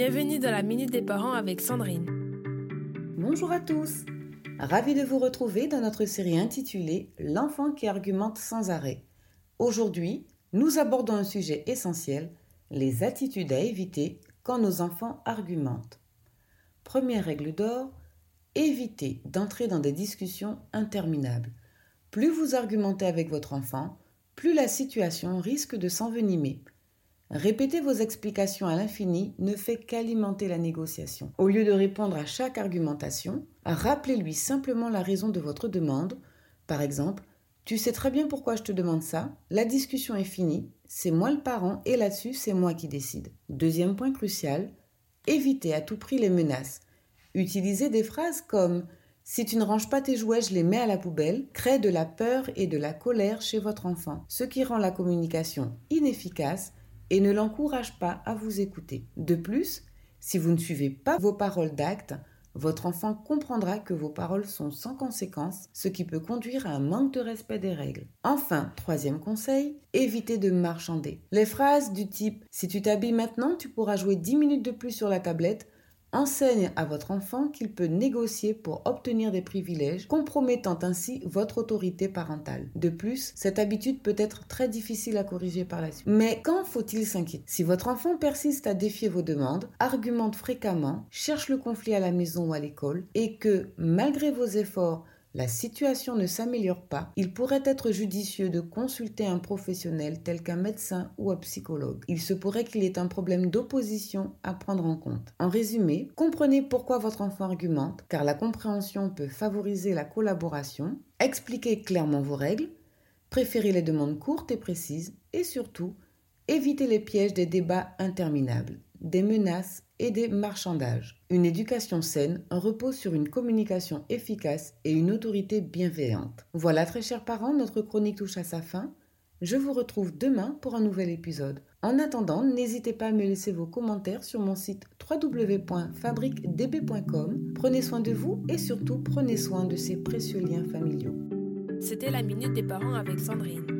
Bienvenue dans la Minute des Parents avec Sandrine. Bonjour à tous. Ravi de vous retrouver dans notre série intitulée L'enfant qui argumente sans arrêt. Aujourd'hui, nous abordons un sujet essentiel, les attitudes à éviter quand nos enfants argumentent. Première règle d'or, évitez d'entrer dans des discussions interminables. Plus vous argumentez avec votre enfant, plus la situation risque de s'envenimer. Répéter vos explications à l'infini ne fait qu'alimenter la négociation. Au lieu de répondre à chaque argumentation, rappelez-lui simplement la raison de votre demande. Par exemple, tu sais très bien pourquoi je te demande ça, la discussion est finie, c'est moi le parent et là-dessus c'est moi qui décide. Deuxième point crucial, évitez à tout prix les menaces. Utilisez des phrases comme si tu ne ranges pas tes jouets, je les mets à la poubelle, crée de la peur et de la colère chez votre enfant, ce qui rend la communication inefficace et ne l'encourage pas à vous écouter. De plus, si vous ne suivez pas vos paroles d'acte, votre enfant comprendra que vos paroles sont sans conséquence, ce qui peut conduire à un manque de respect des règles. Enfin, troisième conseil, évitez de marchander. Les phrases du type Si tu t'habilles maintenant, tu pourras jouer 10 minutes de plus sur la tablette Enseigne à votre enfant qu'il peut négocier pour obtenir des privilèges, compromettant ainsi votre autorité parentale. De plus, cette habitude peut être très difficile à corriger par la suite. Mais quand faut-il s'inquiéter? Si votre enfant persiste à défier vos demandes, argumente fréquemment, cherche le conflit à la maison ou à l'école, et que, malgré vos efforts, la situation ne s'améliore pas, il pourrait être judicieux de consulter un professionnel tel qu'un médecin ou un psychologue. Il se pourrait qu'il y ait un problème d'opposition à prendre en compte. En résumé, comprenez pourquoi votre enfant argumente, car la compréhension peut favoriser la collaboration. Expliquez clairement vos règles, préférez les demandes courtes et précises, et surtout, évitez les pièges des débats interminables des menaces et des marchandages. Une éducation saine repose sur une communication efficace et une autorité bienveillante. Voilà très chers parents, notre chronique touche à sa fin. Je vous retrouve demain pour un nouvel épisode. En attendant, n'hésitez pas à me laisser vos commentaires sur mon site www.fabriquedb.com. Prenez soin de vous et surtout prenez soin de ces précieux liens familiaux. C'était la minute des parents avec Sandrine.